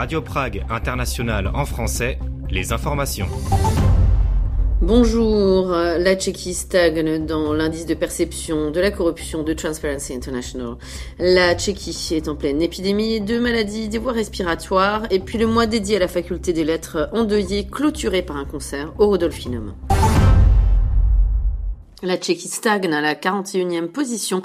Radio Prague International en français, les informations. Bonjour, la Tchéquie stagne dans l'indice de perception de la corruption de Transparency International. La Tchéquie est en pleine épidémie de maladies des voies respiratoires et puis le mois dédié à la faculté des lettres endeuillé clôturé par un concert au Rodolphinum. La Tchéquie stagne à la 41e position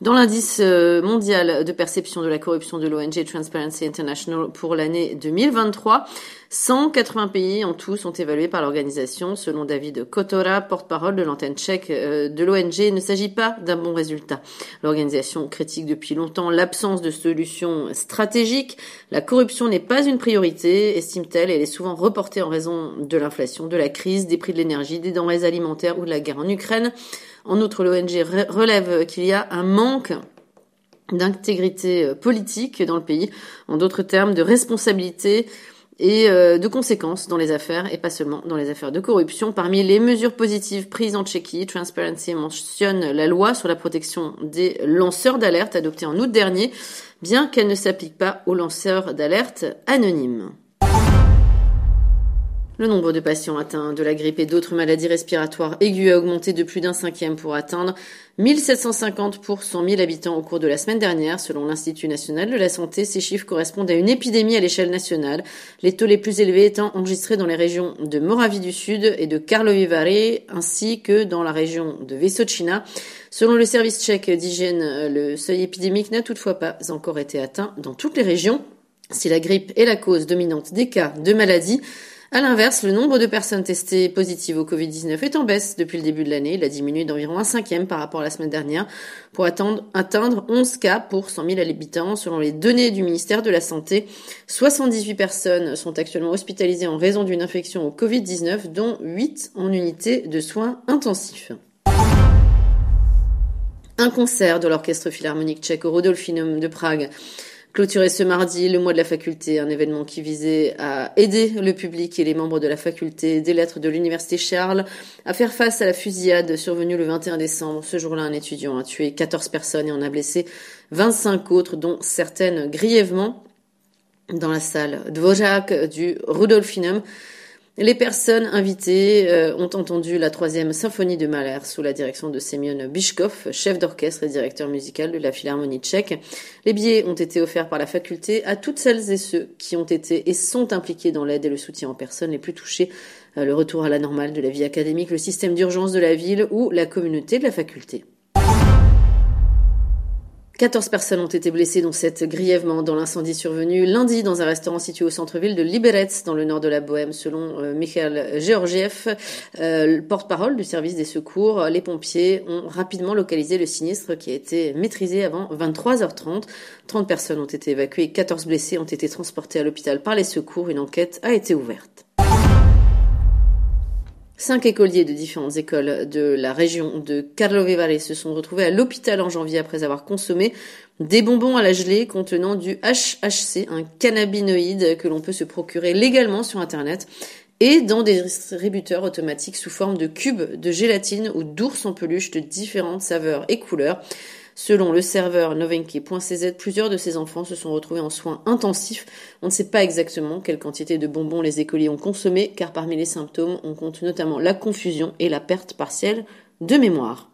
dans l'indice euh, mondial de perception de la corruption de l'ONG Transparency International pour l'année 2023, 180 pays en tout sont évalués par l'organisation. Selon David Kotora, porte-parole de l'antenne tchèque euh, de l'ONG, il ne s'agit pas d'un bon résultat. L'organisation critique depuis longtemps l'absence de solutions stratégiques. La corruption n'est pas une priorité, estime-t-elle, elle est souvent reportée en raison de l'inflation, de la crise, des prix de l'énergie, des denrées alimentaires ou de la guerre en Ukraine. En outre, l'ONG relève qu'il y a un manque d'intégrité euh, politique dans le pays, en d'autres termes de responsabilité et euh, de conséquences dans les affaires, et pas seulement dans les affaires de corruption. Parmi les mesures positives prises en Tchéquie, Transparency mentionne la loi sur la protection des lanceurs d'alerte adoptée en août dernier, bien qu'elle ne s'applique pas aux lanceurs d'alerte anonymes. Le nombre de patients atteints de la grippe et d'autres maladies respiratoires aiguës a augmenté de plus d'un cinquième pour atteindre 1750 pour 100 000 habitants au cours de la semaine dernière. Selon l'Institut national de la santé, ces chiffres correspondent à une épidémie à l'échelle nationale, les taux les plus élevés étant enregistrés dans les régions de Moravie du Sud et de Karlovy Vary, ainsi que dans la région de Vysočina. Selon le service tchèque d'hygiène, le seuil épidémique n'a toutefois pas encore été atteint dans toutes les régions. Si la grippe est la cause dominante des cas de maladie, à l'inverse, le nombre de personnes testées positives au Covid-19 est en baisse depuis le début de l'année. Il a diminué d'environ un cinquième par rapport à la semaine dernière pour atteindre, atteindre 11 cas pour 100 000 habitants. Selon les données du ministère de la Santé, 78 personnes sont actuellement hospitalisées en raison d'une infection au Covid-19, dont 8 en unité de soins intensifs. Un concert de l'Orchestre Philharmonique tchèque au Rodolphinum de Prague clôturé ce mardi le mois de la faculté, un événement qui visait à aider le public et les membres de la faculté des lettres de l'université Charles à faire face à la fusillade survenue le 21 décembre. Ce jour-là, un étudiant a tué 14 personnes et en a blessé 25 autres, dont certaines grièvement dans la salle Dvořák du Rudolfinum. Les personnes invitées euh, ont entendu la troisième symphonie de Mahler sous la direction de Semyon Bishkov, chef d'orchestre et directeur musical de la Philharmonie tchèque. Les billets ont été offerts par la faculté à toutes celles et ceux qui ont été et sont impliqués dans l'aide et le soutien aux personnes les plus touchées, euh, le retour à la normale de la vie académique, le système d'urgence de la ville ou la communauté de la faculté. 14 personnes ont été blessées, dont 7 grièvement dans l'incendie survenu lundi dans un restaurant situé au centre-ville de Liberec, dans le nord de la Bohème, selon euh, Mikhail Georgiev, euh, porte-parole du service des secours. Les pompiers ont rapidement localisé le sinistre qui a été maîtrisé avant 23h30. 30 personnes ont été évacuées et 14 blessés ont été transportés à l'hôpital par les secours. Une enquête a été ouverte. Cinq écoliers de différentes écoles de la région de Karlovy Vary se sont retrouvés à l'hôpital en janvier après avoir consommé des bonbons à la gelée contenant du HHC, un cannabinoïde que l'on peut se procurer légalement sur Internet et dans des distributeurs automatiques sous forme de cubes de gélatine ou d'ours en peluche de différentes saveurs et couleurs. Selon le serveur novenki.cz, plusieurs de ces enfants se sont retrouvés en soins intensifs. On ne sait pas exactement quelle quantité de bonbons les écoliers ont consommé, car parmi les symptômes, on compte notamment la confusion et la perte partielle de mémoire.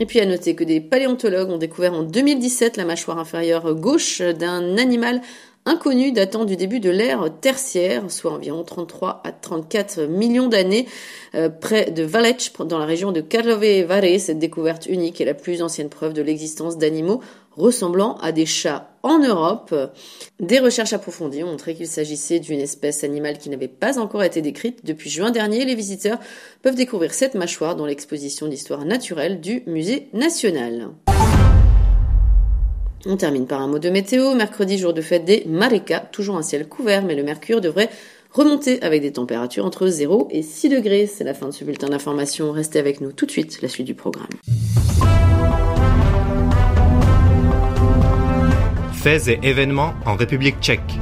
Et puis à noter que des paléontologues ont découvert en 2017 la mâchoire inférieure gauche d'un animal inconnu datant du début de l'ère tertiaire, soit environ 33 à 34 millions d'années, euh, près de Valech, dans la région de Karlovy Vary. Cette découverte unique est la plus ancienne preuve de l'existence d'animaux ressemblant à des chats en Europe. Des recherches approfondies ont montré qu'il s'agissait d'une espèce animale qui n'avait pas encore été décrite. Depuis juin dernier, les visiteurs peuvent découvrir cette mâchoire dans l'exposition d'histoire naturelle du Musée national. On termine par un mot de météo. Mercredi, jour de fête des Mareka, toujours un ciel couvert, mais le mercure devrait remonter avec des températures entre 0 et 6 degrés. C'est la fin de ce bulletin d'information. Restez avec nous tout de suite, la suite du programme. Faits et événements en République tchèque.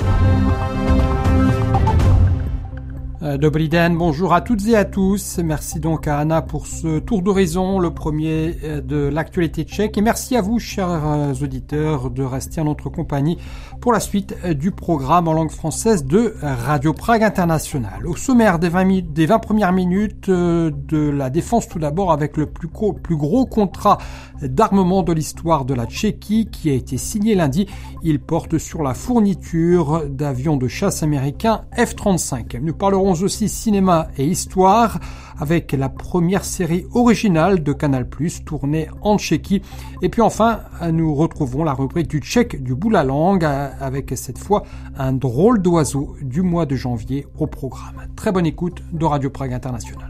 Euh, Dobriden, bonjour à toutes et à tous. Merci donc à Anna pour ce tour d'horizon, le premier euh, de l'actualité tchèque. Et merci à vous, chers euh, auditeurs, de rester en notre compagnie pour la suite du programme en langue française de Radio Prague International. Au sommaire des 20, des 20 premières minutes de la défense tout d'abord avec le plus gros, plus gros contrat d'armement de l'histoire de la Tchéquie qui a été signé lundi. Il porte sur la fourniture d'avions de chasse américains F-35. Nous parlerons aussi cinéma et histoire avec la première série originale de Canal+, tournée en Tchéquie. Et puis enfin, nous retrouvons la rubrique du tchèque du bout la langue avec cette fois un drôle d'oiseau du mois de janvier au programme. Très bonne écoute de Radio Prague International.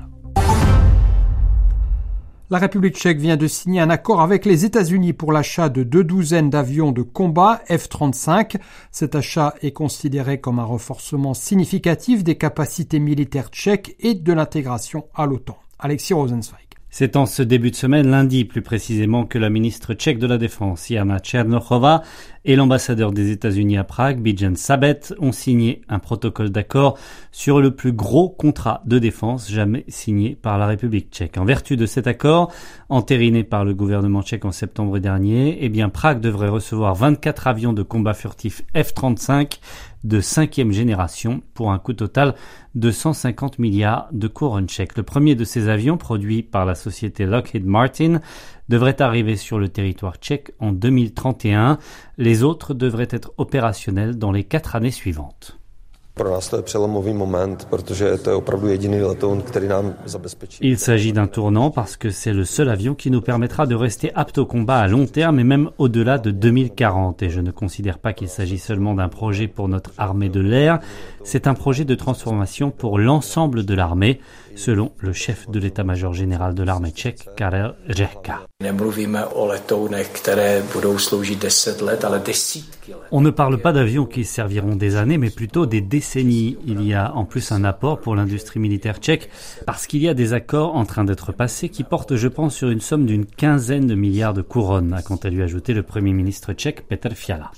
La République tchèque vient de signer un accord avec les États-Unis pour l'achat de deux douzaines d'avions de combat F-35. Cet achat est considéré comme un renforcement significatif des capacités militaires tchèques et de l'intégration à l'OTAN. Alexis Rosenzweig. C'est en ce début de semaine, lundi plus précisément, que la ministre tchèque de la Défense, Jana Tchernochova, et l'ambassadeur des États-Unis à Prague, Bijan Sabet, ont signé un protocole d'accord sur le plus gros contrat de défense jamais signé par la République tchèque. En vertu de cet accord, entériné par le gouvernement tchèque en septembre dernier, eh bien Prague devrait recevoir 24 avions de combat furtif F-35 de cinquième génération pour un coût total de 150 milliards de couronnes tchèques. Le premier de ces avions, produit par la société Lockheed Martin, devrait arriver sur le territoire tchèque en 2031. Les autres devraient être opérationnels dans les quatre années suivantes. Il s'agit d'un tournant parce que c'est le seul avion qui nous permettra de rester apte au combat à long terme et même au-delà de 2040. Et je ne considère pas qu'il s'agit seulement d'un projet pour notre armée de l'air, c'est un projet de transformation pour l'ensemble de l'armée, selon le chef de l'état-major général de l'armée tchèque, Karel Řehka. On ne parle pas d'avions qui serviront des années, mais plutôt des décennies. Il y a en plus un apport pour l'industrie militaire tchèque, parce qu'il y a des accords en train d'être passés qui portent, je pense, sur une somme d'une quinzaine de milliards de couronnes, a quant à lui ajouté le Premier ministre tchèque Petr Fiala.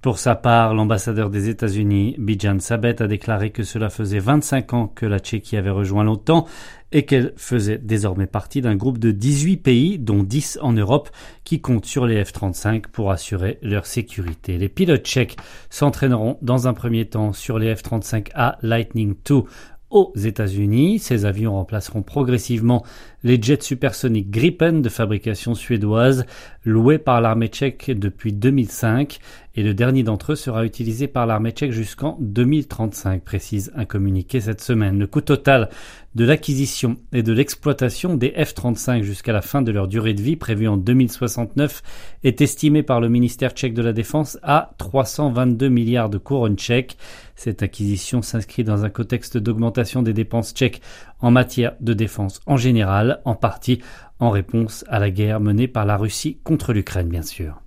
Pour sa part, l'ambassadeur des États-Unis, Bijan Sabet, a déclaré que cela faisait 25 ans que la Tchéquie avait rejoint l'OTAN et qu'elle faisait désormais partie d'un groupe de 18 pays, dont 10 en Europe, qui comptent sur les F-35 pour assurer leur sécurité. Les pilotes tchèques s'entraîneront dans un premier temps sur les F-35A Lightning II aux États-Unis. Ces avions remplaceront progressivement les jets supersoniques Gripen de fabrication suédoise loués par l'armée tchèque depuis 2005 et le dernier d'entre eux sera utilisé par l'armée tchèque jusqu'en 2035, précise un communiqué cette semaine. Le coût total de l'acquisition et de l'exploitation des F-35 jusqu'à la fin de leur durée de vie prévue en 2069 est estimé par le ministère tchèque de la Défense à 322 milliards de couronnes tchèques. Cette acquisition s'inscrit dans un contexte d'augmentation des dépenses tchèques en matière de défense en général, en partie en réponse à la guerre menée par la Russie contre l'Ukraine, bien sûr.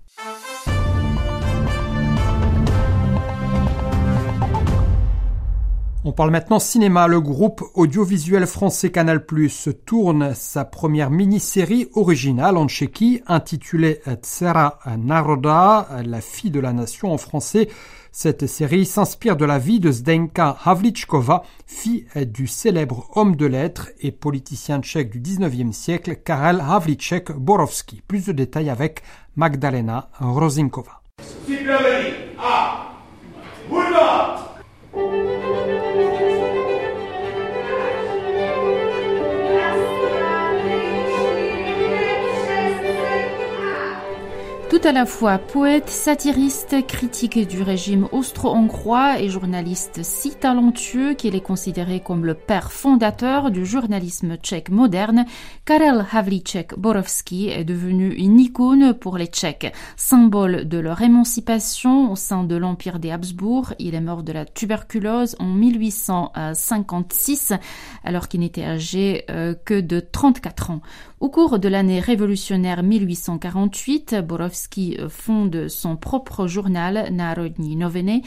On parle maintenant cinéma. Le groupe audiovisuel français Canal Plus tourne sa première mini-série originale en Tchéquie intitulée Tsera Naroda, la fille de la nation en français. Cette série s'inspire de la vie de Zdenka Havlichkova, fille du célèbre homme de lettres et politicien tchèque du 19e siècle Karel Havlicek Borovski. Plus de détails avec Magdalena Rozinkova. Tout à la fois poète, satiriste, critique du régime austro-hongrois et journaliste si talentueux qu'il est considéré comme le père fondateur du journalisme tchèque moderne, Karel Havlicek Borovski est devenu une icône pour les Tchèques, symbole de leur émancipation au sein de l'Empire des Habsbourg. Il est mort de la tuberculose en 1856 alors qu'il n'était âgé euh, que de 34 ans. Au cours de l'année révolutionnaire 1848, Borowski fonde son propre journal Narodni Novene,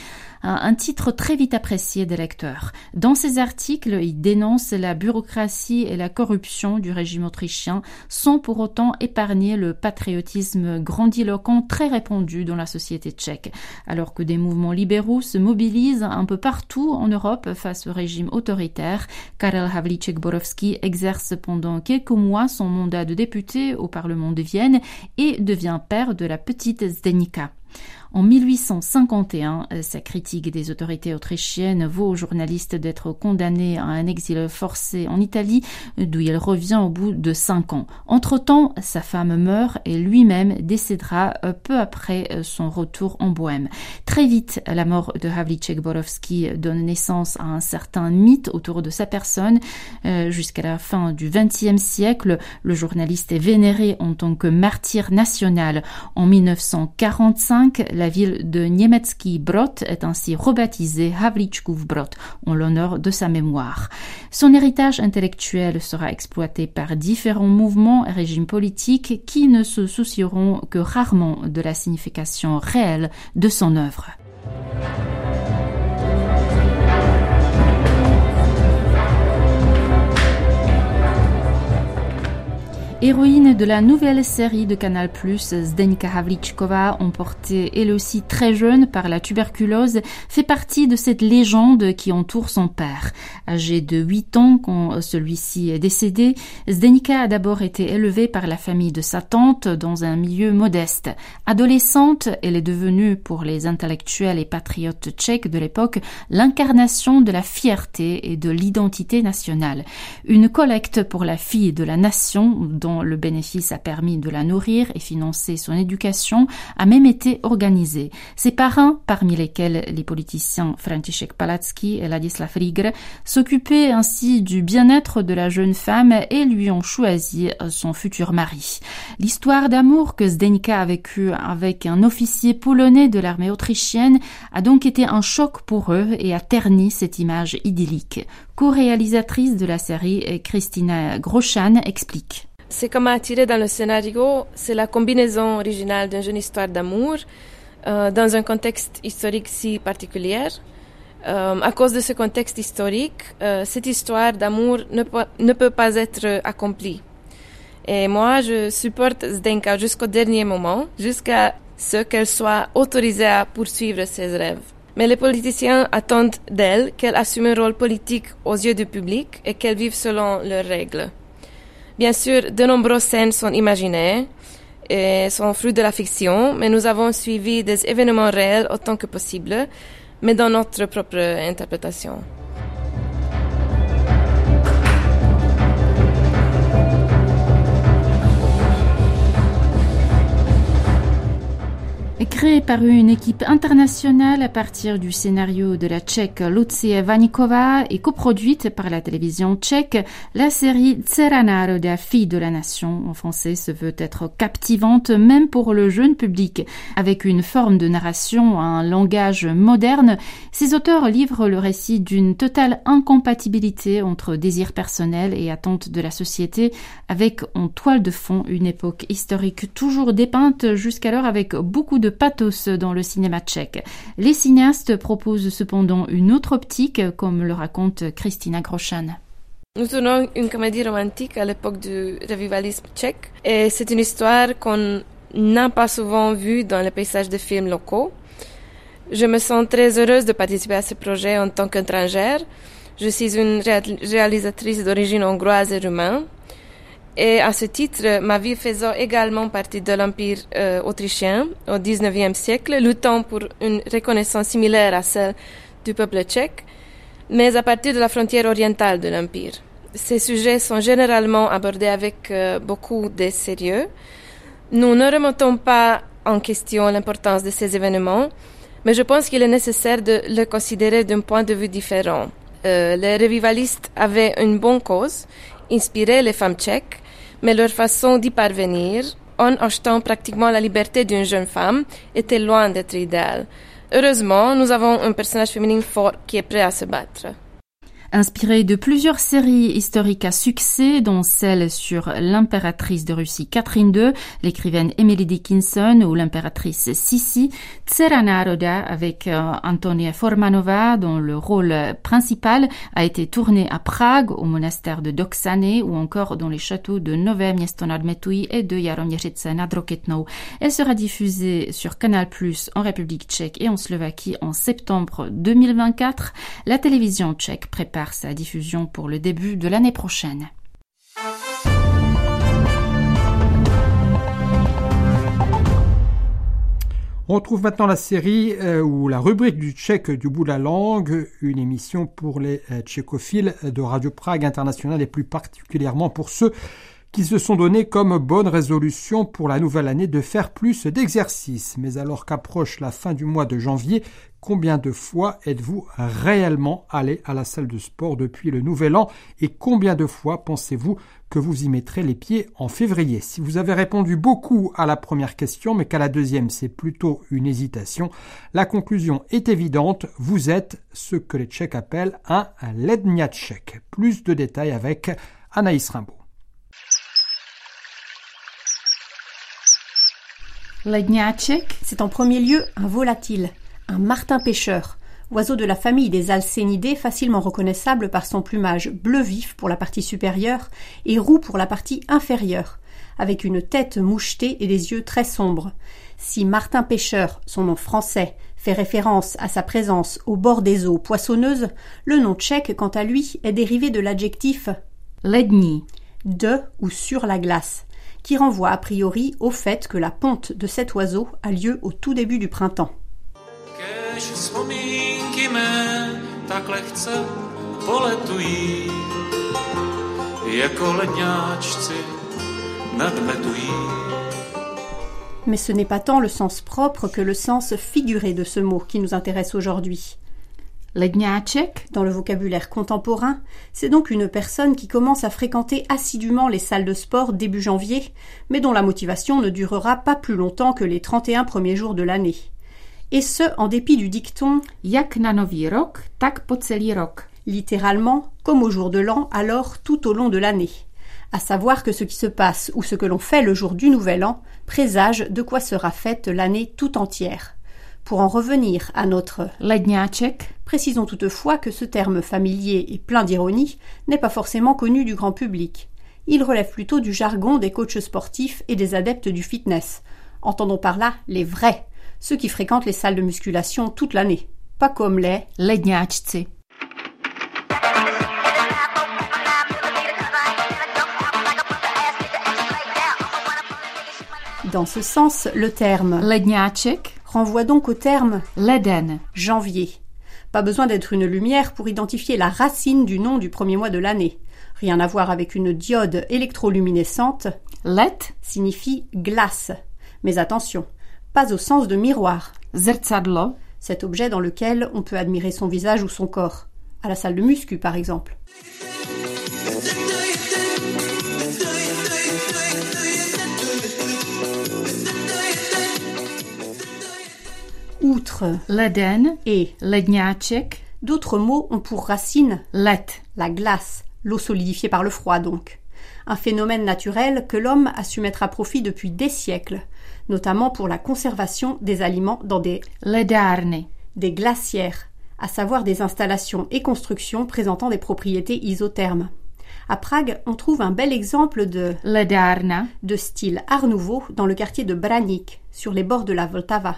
un titre très vite apprécié des lecteurs. Dans ses articles, il dénonce la bureaucratie et la corruption du régime autrichien sans pour autant épargner le patriotisme grandiloquent très répandu dans la société tchèque. Alors que des mouvements libéraux se mobilisent un peu partout en Europe face au régime autoritaire, Karel Havlicek Borowski exerce pendant quelques mois son mandat de député au Parlement de Vienne et devient père de la petite Zdenika. En 1851, euh, sa critique des autorités autrichiennes vaut au journaliste d'être condamné à un exil forcé en Italie, d'où il revient au bout de cinq ans. Entre-temps, sa femme meurt et lui-même décédera euh, peu après euh, son retour en Bohème. Très vite, la mort de Havlicek Borowski donne naissance à un certain mythe autour de sa personne. Jusqu'à la fin du XXe siècle, le journaliste est vénéré en tant que martyr national. En 1945, la ville de Niemiecki Brod est ainsi rebaptisée Havlichków Brod en l'honneur de sa mémoire. Son héritage intellectuel sera exploité par différents mouvements et régimes politiques qui ne se soucieront que rarement de la signification réelle de son œuvre. Héroïne de la nouvelle série de Canal+, Zdenka Havlichkova, emportée elle aussi très jeune par la tuberculose, fait partie de cette légende qui entoure son père. Âgée de 8 ans quand celui-ci est décédé, Zdenka a d'abord été élevée par la famille de sa tante dans un milieu modeste. Adolescente, elle est devenue, pour les intellectuels et patriotes tchèques de l'époque, l'incarnation de la fierté et de l'identité nationale. Une collecte pour la fille de la nation le bénéfice a permis de la nourrir et financer son éducation, a même été organisé. Ses parents, parmi lesquels les politiciens Franciszek Palacki et Ladislav Rigre, s'occupaient ainsi du bien-être de la jeune femme et lui ont choisi son futur mari. L'histoire d'amour que Zdenka a vécue avec un officier polonais de l'armée autrichienne a donc été un choc pour eux et a terni cette image idyllique. Co-réalisatrice de la série, Christina Groshan explique. Ce qui m'a attiré dans le scénario, c'est la combinaison originale d'une jeune histoire d'amour euh, dans un contexte historique si particulier. Euh, à cause de ce contexte historique, euh, cette histoire d'amour ne, ne, peut pas être accomplie. Et moi, je supporte Zdenka jusqu'au dernier moment, jusqu'à ce qu'elle soit autorisée à poursuivre ses rêves. Mais les politiciens attendent d'elle qu'elle assume un rôle politique aux yeux du public et qu'elle vive selon leurs règles. Bien sûr, de nombreuses scènes sont imaginées et sont fruits de la fiction, mais nous avons suivi des événements réels autant que possible, mais dans notre propre interprétation. Créée par une équipe internationale à partir du scénario de la tchèque Lucie Vanikova et coproduite par la télévision tchèque, la série Tseranaro de la fille de la nation en français se veut être captivante même pour le jeune public. Avec une forme de narration, un langage moderne, ces auteurs livrent le récit d'une totale incompatibilité entre désir personnel et attente de la société avec en toile de fond une époque historique toujours dépeinte jusqu'alors avec beaucoup de pathos dans le cinéma tchèque. Les cinéastes proposent cependant une autre optique, comme le raconte Christina Groshan. Nous tournons une comédie romantique à l'époque du revivalisme tchèque et c'est une histoire qu'on n'a pas souvent vue dans les paysages de films locaux. Je me sens très heureuse de participer à ce projet en tant qu'étrangère. Je suis une réalisatrice d'origine hongroise et roumaine et à ce titre, ma vie faisant également partie de l'Empire euh, autrichien au XIXe siècle, luttant pour une reconnaissance similaire à celle du peuple tchèque, mais à partir de la frontière orientale de l'Empire. Ces sujets sont généralement abordés avec euh, beaucoup de sérieux. Nous ne remettons pas en question l'importance de ces événements, mais je pense qu'il est nécessaire de le considérer d'un point de vue différent. Euh, les revivalistes avaient une bonne cause, inspirer les femmes tchèques, mais leur façon d'y parvenir, en achetant pratiquement la liberté d'une jeune femme, était loin d'être idéale. Heureusement, nous avons un personnage féminin fort qui est prêt à se battre. Inspiré de plusieurs séries historiques à succès, dont celle sur l'impératrice de Russie Catherine II, l'écrivaine Emily Dickinson ou l'impératrice Sissi, Naroda avec euh, Antonia Formanova, dont le rôle principal a été tourné à Prague, au monastère de Doksane ou encore dans les châteaux de Nové Město et de Jaroměřice nad. Elle sera diffusée sur Canal+, en République tchèque et en Slovaquie en septembre 2024. La télévision tchèque prépare sa diffusion pour le début de l'année prochaine. On retrouve maintenant la série euh, ou la rubrique du tchèque du bout de la langue, une émission pour les euh, tchécophiles de Radio Prague International et plus particulièrement pour ceux qui se sont donnés comme bonne résolution pour la nouvelle année de faire plus d'exercices. Mais alors qu'approche la fin du mois de janvier, combien de fois êtes-vous réellement allé à la salle de sport depuis le nouvel an et combien de fois pensez-vous que vous y mettrez les pieds en février? Si vous avez répondu beaucoup à la première question mais qu'à la deuxième c'est plutôt une hésitation, la conclusion est évidente, vous êtes ce que les Tchèques appellent un ledniaczek. Plus de détails avec Anaïs Rimbaud. Ledniaczek, c'est en premier lieu un volatile, un martin pêcheur, oiseau de la famille des alcénidés facilement reconnaissable par son plumage bleu vif pour la partie supérieure et roux pour la partie inférieure, avec une tête mouchetée et des yeux très sombres. Si Martin Pêcheur, son nom français, fait référence à sa présence au bord des eaux poissonneuses, le nom tchèque, quant à lui, est dérivé de l'adjectif ledni, de ou sur la glace, qui renvoie a priori au fait que la ponte de cet oiseau a lieu au tout début du printemps. Mais ce n'est pas tant le sens propre que le sens figuré de ce mot qui nous intéresse aujourd'hui. Ledniaczek, dans le vocabulaire contemporain, c'est donc une personne qui commence à fréquenter assidûment les salles de sport début janvier, mais dont la motivation ne durera pas plus longtemps que les 31 premiers jours de l'année. Et ce, en dépit du dicton Jak na rok, tak po rok. Littéralement, comme au jour de l'an, alors tout au long de l'année. À savoir que ce qui se passe ou ce que l'on fait le jour du nouvel an présage de quoi sera faite l'année tout entière. Pour en revenir à notre Ledniaczek, précisons toutefois que ce terme familier et plein d'ironie n'est pas forcément connu du grand public. Il relève plutôt du jargon des coachs sportifs et des adeptes du fitness. Entendons par là les vrais, ceux qui fréquentent les salles de musculation toute l'année, pas comme les Ledniaczcy. Dans ce sens, le terme Ledniaczek renvoie donc au terme Leden, janvier. Pas besoin d'être une lumière pour identifier la racine du nom du premier mois de l'année. Rien à voir avec une diode électroluminescente. Let signifie glace. Mais attention, pas au sens de miroir. Zrcadlo, cet objet dans lequel on peut admirer son visage ou son corps. À la salle de muscu, par exemple. Outre Leden et d'autres mots ont pour racine let, la glace, l'eau solidifiée par le froid donc. Un phénomène naturel que l'homme a su mettre à profit depuis des siècles, notamment pour la conservation des aliments dans des ledarne, des glacières, à savoir des installations et constructions présentant des propriétés isothermes. À Prague, on trouve un bel exemple de ledarna de style Art Nouveau dans le quartier de Branik, sur les bords de la Vltava.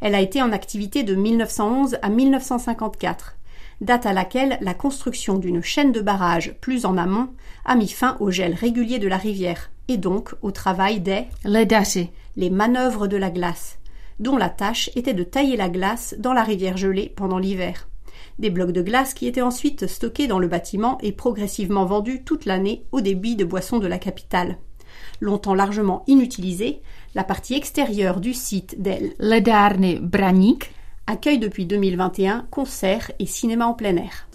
Elle a été en activité de 1911 à 1954, date à laquelle la construction d'une chaîne de barrages plus en amont a mis fin au gel régulier de la rivière et donc au travail des les manœuvres de la glace, dont la tâche était de tailler la glace dans la rivière gelée pendant l'hiver. Des blocs de glace qui étaient ensuite stockés dans le bâtiment et progressivement vendus toute l'année au débit de boissons de la capitale. Longtemps largement inutilisée, la partie extérieure du site d'El Ledarne Branik accueille depuis 2021 concerts et cinéma en plein air.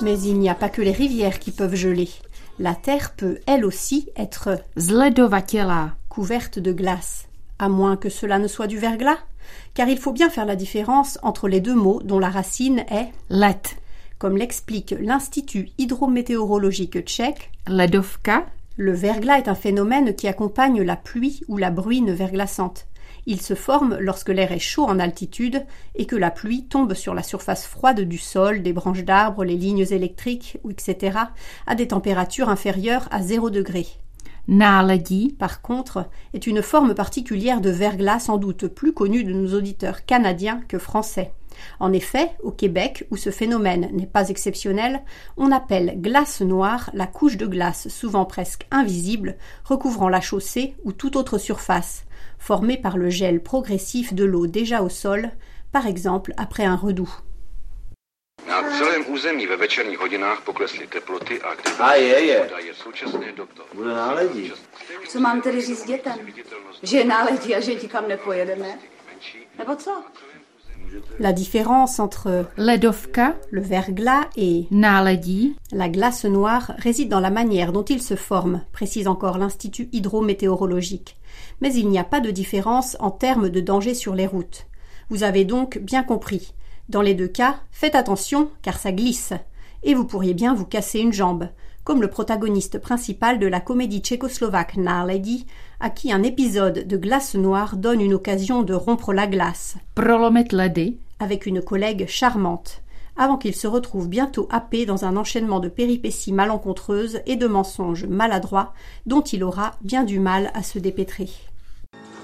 Mais il n'y a pas que les rivières qui peuvent geler. La Terre peut, elle aussi, être couverte de glace, à moins que cela ne soit du verglas, car il faut bien faire la différence entre les deux mots dont la racine est led, comme l'explique l'Institut hydrométéorologique tchèque, ledovka, le verglas est un phénomène qui accompagne la pluie ou la bruine verglaçante. Il se forme lorsque l'air est chaud en altitude et que la pluie tombe sur la surface froide du sol, des branches d'arbres, les lignes électriques, etc., à des températures inférieures à 0 degré. náledí, Par contre, est une forme particulière de verglas sans doute plus connue de nos auditeurs canadiens que français. En effet, au Québec, où ce phénomène n'est pas exceptionnel, on appelle glace noire la couche de glace souvent presque invisible recouvrant la chaussée ou toute autre surface, formée par le gel progressif de l'eau déjà au sol, par exemple après un redout. La différence entre ledovka, le verglas et náledí, La glace noire réside dans la manière dont il se forme, précise encore l'Institut hydrométéorologique. Mais il n'y a pas de différence en termes de danger sur les routes. Vous avez donc bien compris. Dans les deux cas, faites attention car ça glisse. Et vous pourriez bien vous casser une jambe, comme le protagoniste principal de la comédie tchécoslovaque Náledi, à qui un épisode de glace noire donne une occasion de rompre la glace prolomit ledy, avec une collègue charmante, avant qu'il se retrouve bientôt happé dans un enchaînement de péripéties malencontreuses et de mensonges maladroits dont il aura bien du mal à se dépêtrer.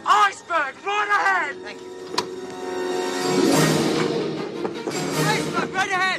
Iceberg, right ahead! Thank you. Iceberg, right ahead!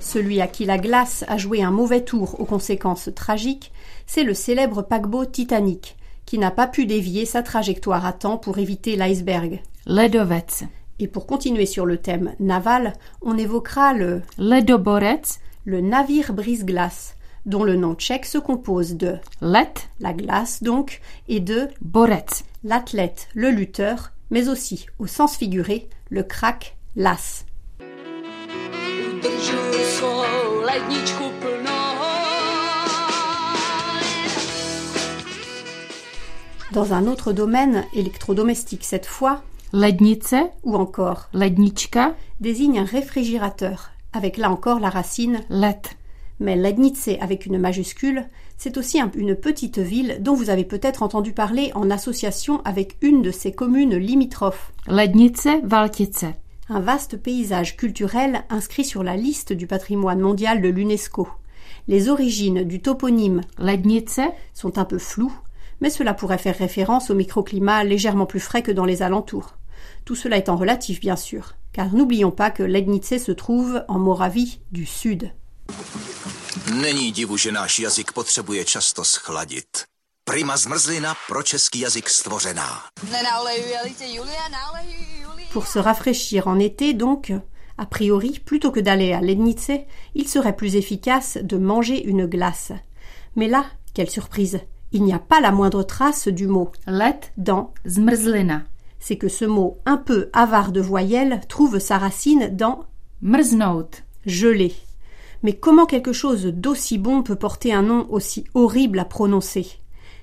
Celui à qui la glace a joué un mauvais tour aux conséquences tragiques, c'est le célèbre paquebot Titanic, qui n'a pas pu dévier sa trajectoire à temps pour éviter l'iceberg. ledovec, Et pour continuer sur le thème naval, on évoquera le, ledoborec, le navire brise-glace, dont le nom tchèque se compose de let, la glace donc, et de borec, l'athlète, le lutteur, mais aussi, au sens figuré, le crack, l'as. Dans un autre domaine, électrodomestique cette fois, lednice, ou encore, lednička, désigne un réfrigérateur, avec là encore la racine, let, mais Lednice avec une majuscule, c'est aussi un- une petite ville dont vous avez peut-être entendu parler en association avec une de ses communes limitrophes. lednice, valtice, Un vaste paysage culturel inscrit sur la liste du patrimoine mondial de l'UNESCO. Les origines du toponyme lednice, sont un peu floues, mais cela pourrait faire référence au microclimat légèrement plus frais que dans les alentours. Tout cela étant relatif, bien sûr, car n'oublions pas que Lednice se trouve en Moravie du Sud. Není divu, že náš jazyk potřebuje často schladit. Prima zmrzlina pro český jazyk stvořená. Pour se rafraîchir en été, donc, a priori, plutôt que d'aller à Lednice, il serait plus efficace de manger une glace. Mais là, quelle surprise Il n'y a pas la moindre trace du mot let, dans. zmrzlina, C'est que ce mot un peu avare de voyelles trouve sa racine dans mrznout, gelé. Mais comment quelque chose d'aussi bon peut porter un nom aussi horrible à prononcer?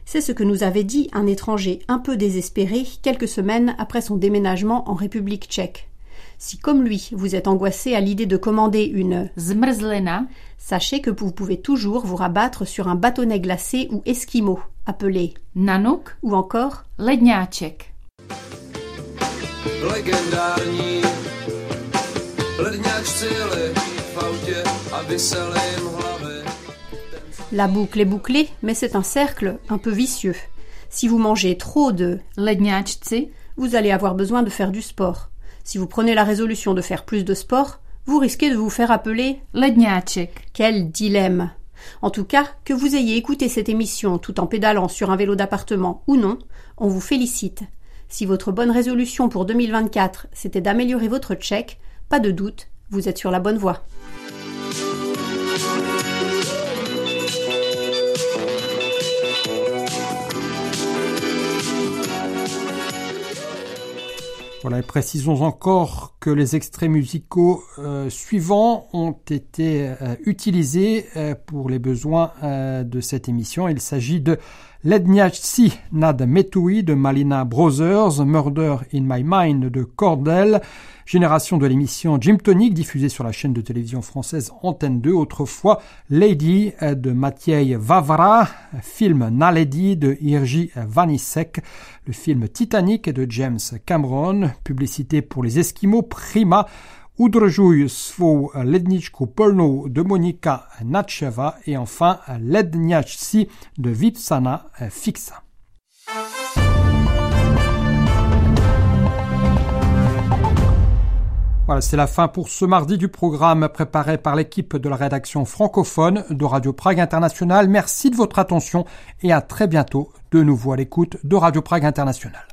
C'est ce que nous avait dit un étranger un peu désespéré quelques semaines après son déménagement en République tchèque. Si comme lui vous êtes angoissé à l'idée de commander une zmrzlina, Sachez que vous pouvez toujours vous rabattre sur un bâtonnet glacé ou esquimau, appelé, nanuk, ou encore ledňáček. La boucle est bouclée, mais c'est un cercle un peu vicieux. Si vous mangez trop de, Ledňáčci, vous allez avoir besoin de faire du sport. Si vous prenez la résolution de faire plus de sport, vous risquez de vous faire appeler ledňáček. Quel dilemme En tout cas, que vous ayez écouté cette émission tout en pédalant sur un vélo d'appartement ou non, on vous félicite. Si votre bonne résolution pour 2024 c'était d'améliorer votre tchèque, pas de doute, vous êtes sur la bonne voie. Voilà, et précisons encore que les extraits musicaux euh, suivants ont été euh, utilisés euh, pour les besoins de cette émission. Il s'agit de Ledniaci Nad Metui de Malina Brothers, Murder in My Mind de Cordell, génération de l'émission Jim Tonic diffusée sur la chaîne de télévision française Antenne 2, autrefois Lady de Mathieu Vavra, film Naledi de Irji Vanisek, le film Titanic de James Cameron, publicité pour les Esquimaux Prima, Udrjuj svou ledničku polnou de Monika Natcheva et enfin Ledniačci de Vipsana Fixa. Voilà, c'est la fin pour ce mardi du programme préparé par l'équipe de la rédaction francophone de Radio Prague International. Merci de votre attention et à très bientôt de nouveau à l'écoute de Radio Prague International.